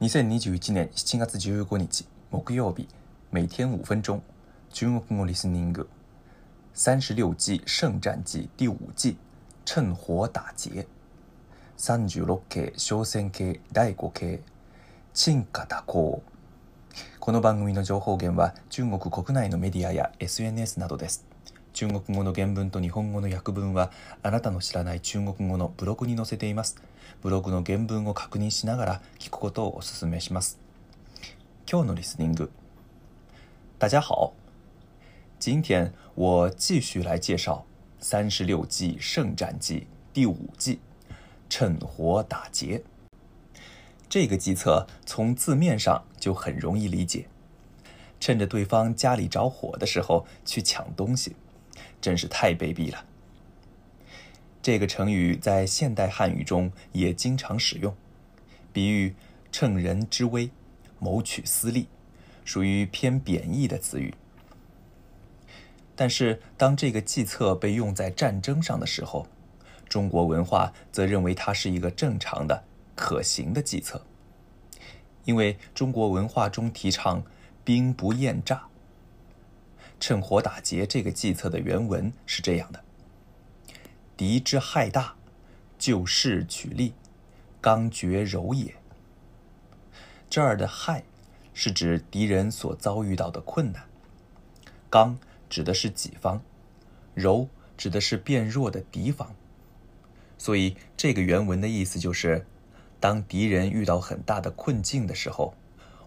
2021年7月15日木曜日每天5分钟中国語リスニング36季圣战記第5季趁火打劫36系商船系第5系陳火打幸この番組の情報源は中国国内のメディアや SNS などです中国語の原文と日本語の訳文はあなたの知らない中国語のブログに載せています。ブログの原文を確認しながら聞くことをお勧めします。今日のリスニング。大家好，今天我继续来介绍《三十六计圣战记》第五计“趁火打劫”。这个计策从字面上就很容易理解，趁着对方家里着火的时候去抢东西。真是太卑鄙了！这个成语在现代汉语中也经常使用，比喻趁人之危，谋取私利，属于偏贬义的词语。但是，当这个计策被用在战争上的时候，中国文化则认为它是一个正常的、可行的计策，因为中国文化中提倡“兵不厌诈”。趁火打劫这个计策的原文是这样的：“敌之害大，就势取利，刚决柔也。”这儿的“害”是指敌人所遭遇到的困难，“刚”指的是己方，“柔”指的是变弱的敌方。所以，这个原文的意思就是：当敌人遇到很大的困境的时候。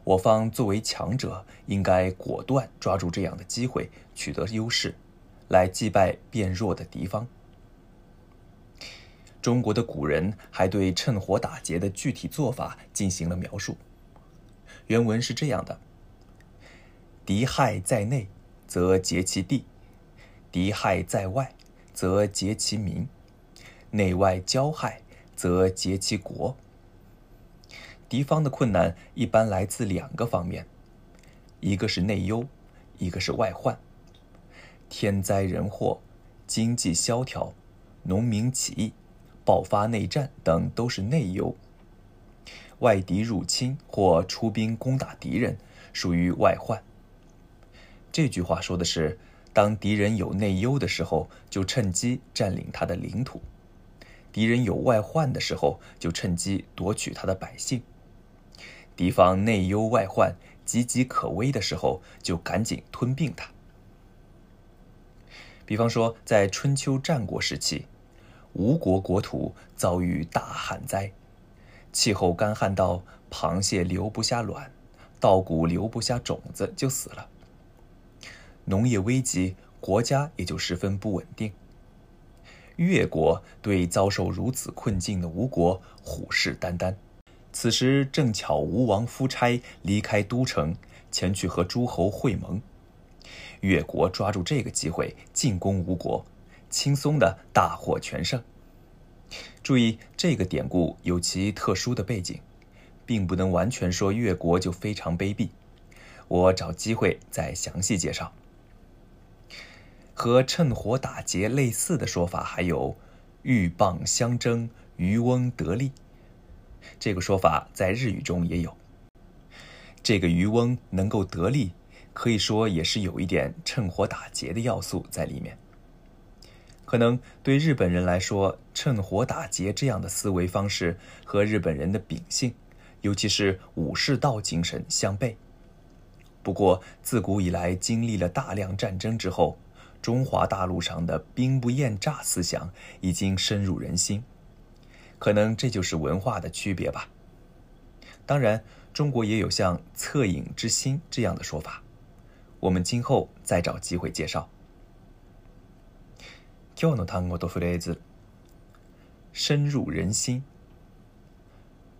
我方作为强者，应该果断抓住这样的机会，取得优势，来击败变弱的敌方。中国的古人还对趁火打劫的具体做法进行了描述，原文是这样的：敌害在内，则劫其地；敌害在外，则劫其民；内外交害，则劫其国。敌方的困难一般来自两个方面，一个是内忧，一个是外患。天灾人祸、经济萧条、农民起义、爆发内战等都是内忧；外敌入侵或出兵攻打敌人属于外患。这句话说的是，当敌人有内忧的时候，就趁机占领他的领土；敌人有外患的时候，就趁机夺取他的百姓。敌方内忧外患、岌岌可危的时候，就赶紧吞并他。比方说，在春秋战国时期，吴国国土遭遇大旱灾，气候干旱到螃蟹留不下卵，稻谷留不下种子就死了，农业危机，国家也就十分不稳定。越国对遭受如此困境的吴国虎视眈眈。此时正巧吴王夫差离开都城，前去和诸侯会盟，越国抓住这个机会进攻吴国，轻松的大获全胜。注意，这个典故有其特殊的背景，并不能完全说越国就非常卑鄙。我找机会再详细介绍。和趁火打劫类似的说法还有“鹬蚌相争，渔翁得利”。这个说法在日语中也有。这个渔翁能够得利，可以说也是有一点趁火打劫的要素在里面。可能对日本人来说，趁火打劫这样的思维方式和日本人的秉性，尤其是武士道精神相悖。不过，自古以来经历了大量战争之后，中华大陆上的兵不厌诈思想已经深入人心。可能这就是文化的区别吧。当然，中国也有像“恻隐之心”这样的说法，我们今后再找机会介绍。今日の単語とフレーズ。深入人心，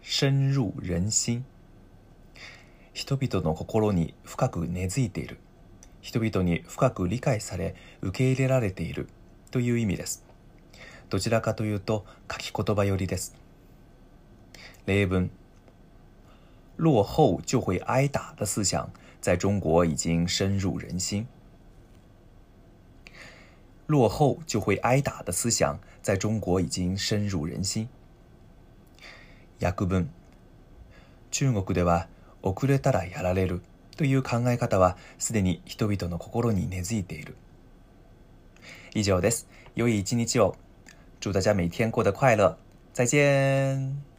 深入人心，人々の心に深く根付いている、人々に深く理解され受け入れられているという意味です。どちらかというと書き言葉寄りです。例文落後就会挨打的思想在中国已经深入人心。落后就会挨打的思想在中国已经深入人心。訳文中国では遅れたらやられるという考え方はすでに人々の心に根付いている。以上です。良い一日を。祝大家每天过得快乐，再见。